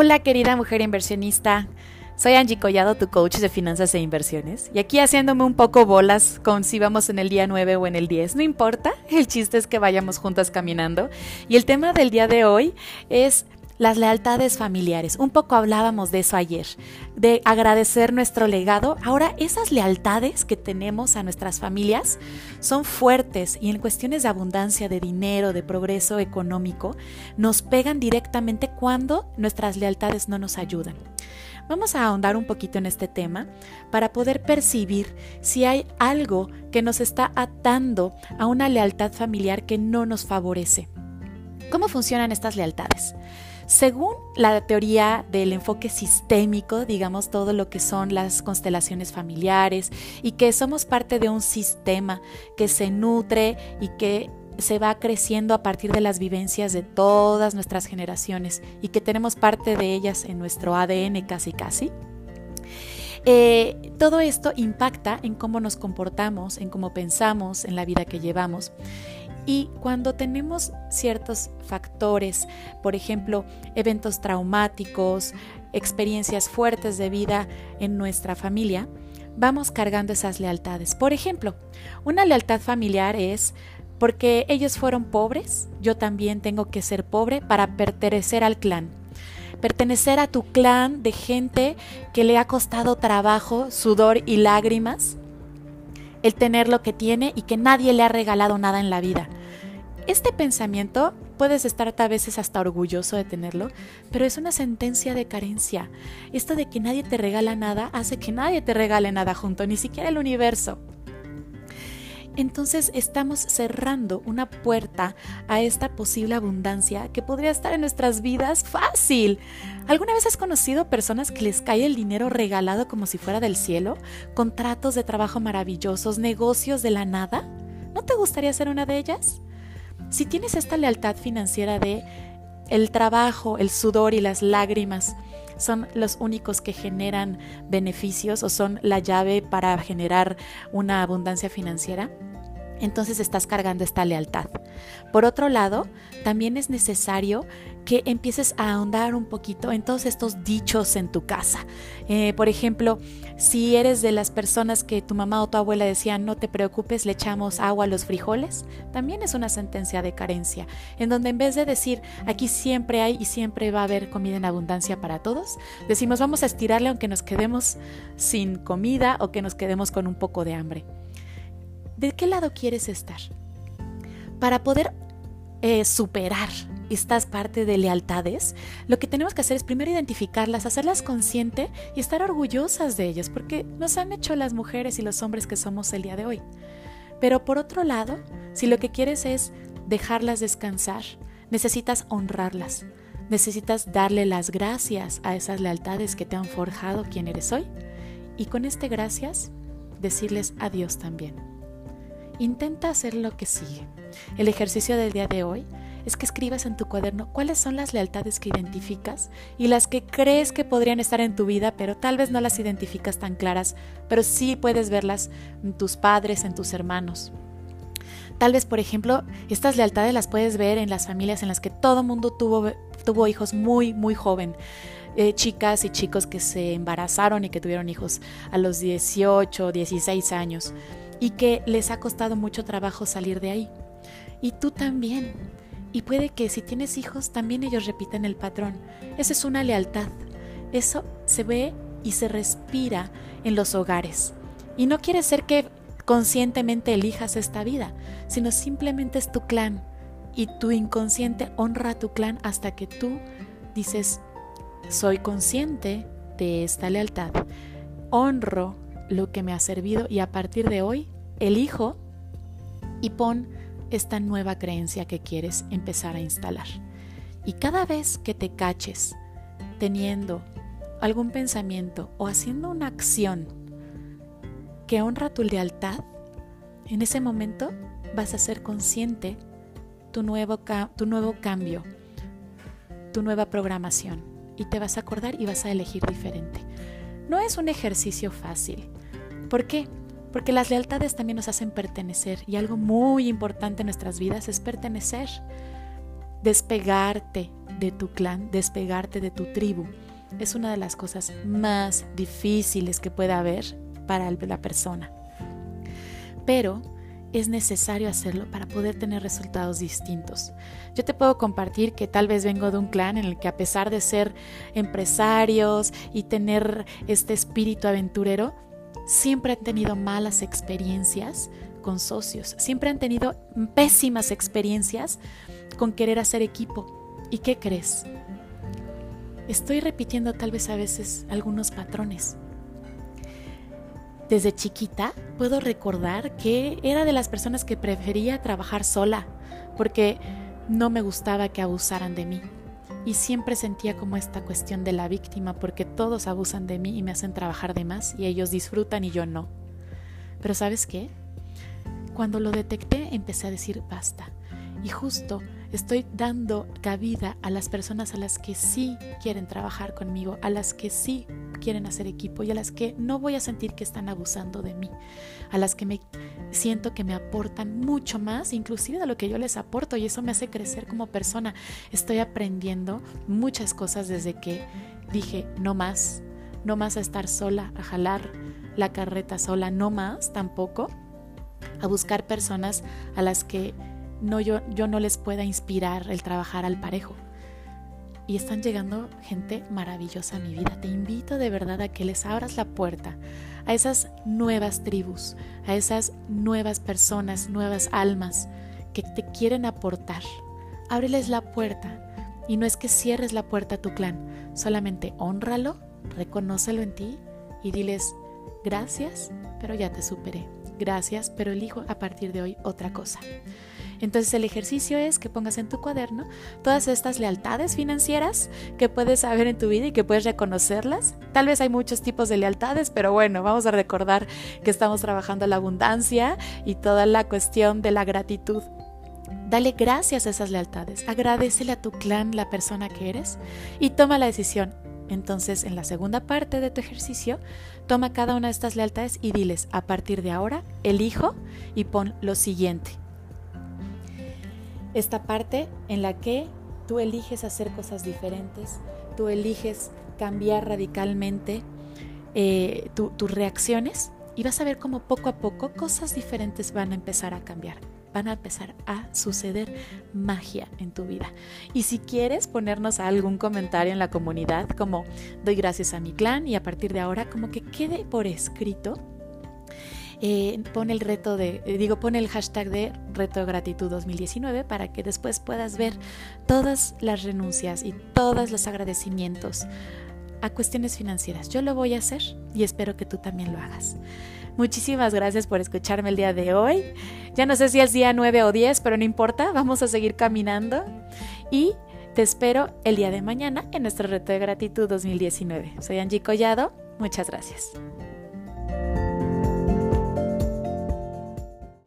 Hola querida mujer inversionista, soy Angie Collado, tu coach de finanzas e inversiones, y aquí haciéndome un poco bolas con si vamos en el día 9 o en el 10, no importa, el chiste es que vayamos juntas caminando. Y el tema del día de hoy es las lealtades familiares. Un poco hablábamos de eso ayer, de agradecer nuestro legado. Ahora, esas lealtades que tenemos a nuestras familias son fuertes y en cuestiones de abundancia, de dinero, de progreso económico, nos pegan directamente cuando nuestras lealtades no nos ayudan. Vamos a ahondar un poquito en este tema para poder percibir si hay algo que nos está atando a una lealtad familiar que no nos favorece. ¿Cómo funcionan estas lealtades? Según la teoría del enfoque sistémico, digamos todo lo que son las constelaciones familiares y que somos parte de un sistema que se nutre y que se va creciendo a partir de las vivencias de todas nuestras generaciones y que tenemos parte de ellas en nuestro ADN casi casi. Eh, todo esto impacta en cómo nos comportamos, en cómo pensamos, en la vida que llevamos. Y cuando tenemos ciertos factores, por ejemplo, eventos traumáticos, experiencias fuertes de vida en nuestra familia, vamos cargando esas lealtades. Por ejemplo, una lealtad familiar es porque ellos fueron pobres, yo también tengo que ser pobre para pertenecer al clan. Pertenecer a tu clan de gente que le ha costado trabajo, sudor y lágrimas, el tener lo que tiene y que nadie le ha regalado nada en la vida. Este pensamiento puedes estar a veces hasta orgulloso de tenerlo, pero es una sentencia de carencia. Esto de que nadie te regala nada hace que nadie te regale nada junto, ni siquiera el universo. Entonces estamos cerrando una puerta a esta posible abundancia que podría estar en nuestras vidas fácil. ¿Alguna vez has conocido personas que les cae el dinero regalado como si fuera del cielo? ¿Contratos de trabajo maravillosos? ¿Negocios de la nada? ¿No te gustaría ser una de ellas? Si tienes esta lealtad financiera de el trabajo, el sudor y las lágrimas son los únicos que generan beneficios o son la llave para generar una abundancia financiera, entonces estás cargando esta lealtad. Por otro lado, también es necesario que empieces a ahondar un poquito en todos estos dichos en tu casa. Eh, por ejemplo, si eres de las personas que tu mamá o tu abuela decían no te preocupes, le echamos agua a los frijoles, también es una sentencia de carencia, en donde en vez de decir aquí siempre hay y siempre va a haber comida en abundancia para todos, decimos vamos a estirarle aunque nos quedemos sin comida o que nos quedemos con un poco de hambre. ¿De qué lado quieres estar? Para poder eh, superar estas partes de lealtades, lo que tenemos que hacer es primero identificarlas, hacerlas consciente y estar orgullosas de ellas, porque nos han hecho las mujeres y los hombres que somos el día de hoy. Pero por otro lado, si lo que quieres es dejarlas descansar, necesitas honrarlas, necesitas darle las gracias a esas lealtades que te han forjado quien eres hoy y con este gracias decirles adiós también. Intenta hacer lo que sigue. El ejercicio del día de hoy es que escribas en tu cuaderno cuáles son las lealtades que identificas y las que crees que podrían estar en tu vida, pero tal vez no las identificas tan claras, pero sí puedes verlas en tus padres, en tus hermanos. Tal vez, por ejemplo, estas lealtades las puedes ver en las familias en las que todo mundo tuvo, hijos muy, muy joven. Eh, chicas y chicos que se embarazaron y que tuvieron hijos a los 18, 16 años y que les ha costado mucho trabajo salir de ahí. Y tú también. Y puede que si tienes hijos también ellos repitan el patrón. Esa es una lealtad. Eso se ve y se respira en los hogares. Y no quiere ser que conscientemente elijas esta vida, sino simplemente es tu clan. Y tu inconsciente honra a tu clan hasta que tú dices, soy consciente de esta lealtad. Honro lo que me ha servido y a partir de hoy elijo y pon esta nueva creencia que quieres empezar a instalar. Y cada vez que te caches teniendo algún pensamiento o haciendo una acción que honra tu lealtad, en ese momento vas a ser consciente tu nuevo, tu nuevo cambio, tu nueva programación y te vas a acordar y vas a elegir diferente. No es un ejercicio fácil. ¿Por qué? Porque las lealtades también nos hacen pertenecer y algo muy importante en nuestras vidas es pertenecer. Despegarte de tu clan, despegarte de tu tribu, es una de las cosas más difíciles que puede haber para la persona. Pero es necesario hacerlo para poder tener resultados distintos. Yo te puedo compartir que tal vez vengo de un clan en el que a pesar de ser empresarios y tener este espíritu aventurero, siempre han tenido malas experiencias con socios, siempre han tenido pésimas experiencias con querer hacer equipo. ¿Y qué crees? Estoy repitiendo tal vez a veces algunos patrones. Desde chiquita puedo recordar que era de las personas que prefería trabajar sola porque no me gustaba que abusaran de mí. Y siempre sentía como esta cuestión de la víctima porque todos abusan de mí y me hacen trabajar de más y ellos disfrutan y yo no. Pero sabes qué? Cuando lo detecté empecé a decir basta. Y justo estoy dando cabida a las personas a las que sí quieren trabajar conmigo, a las que sí quieren hacer equipo y a las que no voy a sentir que están abusando de mí, a las que me siento que me aportan mucho más, inclusive de lo que yo les aporto y eso me hace crecer como persona. Estoy aprendiendo muchas cosas desde que dije no más, no más a estar sola, a jalar la carreta sola, no más tampoco a buscar personas a las que no yo, yo no les pueda inspirar el trabajar al parejo. Y están llegando gente maravillosa a mi vida. Te invito de verdad a que les abras la puerta a esas nuevas tribus, a esas nuevas personas, nuevas almas que te quieren aportar. Ábreles la puerta. Y no es que cierres la puerta a tu clan, solamente honralo, reconócelo en ti y diles gracias, pero ya te superé. Gracias, pero elijo a partir de hoy otra cosa. Entonces el ejercicio es que pongas en tu cuaderno todas estas lealtades financieras que puedes saber en tu vida y que puedes reconocerlas. Tal vez hay muchos tipos de lealtades, pero bueno, vamos a recordar que estamos trabajando la abundancia y toda la cuestión de la gratitud. Dale gracias a esas lealtades, agradecele a tu clan la persona que eres y toma la decisión. Entonces, en la segunda parte de tu ejercicio, toma cada una de estas lealtades y diles, a partir de ahora, elijo y pon lo siguiente esta parte en la que tú eliges hacer cosas diferentes, tú eliges cambiar radicalmente eh, tus reacciones y vas a ver cómo poco a poco cosas diferentes van a empezar a cambiar, van a empezar a suceder magia en tu vida. Y si quieres ponernos algún comentario en la comunidad, como doy gracias a mi clan y a partir de ahora como que quede por escrito eh, pon el reto de, eh, digo, pon el hashtag de reto gratitud 2019 para que después puedas ver todas las renuncias y todos los agradecimientos a cuestiones financieras. Yo lo voy a hacer y espero que tú también lo hagas. Muchísimas gracias por escucharme el día de hoy. Ya no sé si es día 9 o 10, pero no importa, vamos a seguir caminando y te espero el día de mañana en nuestro reto de gratitud 2019. Soy Angie Collado, muchas gracias.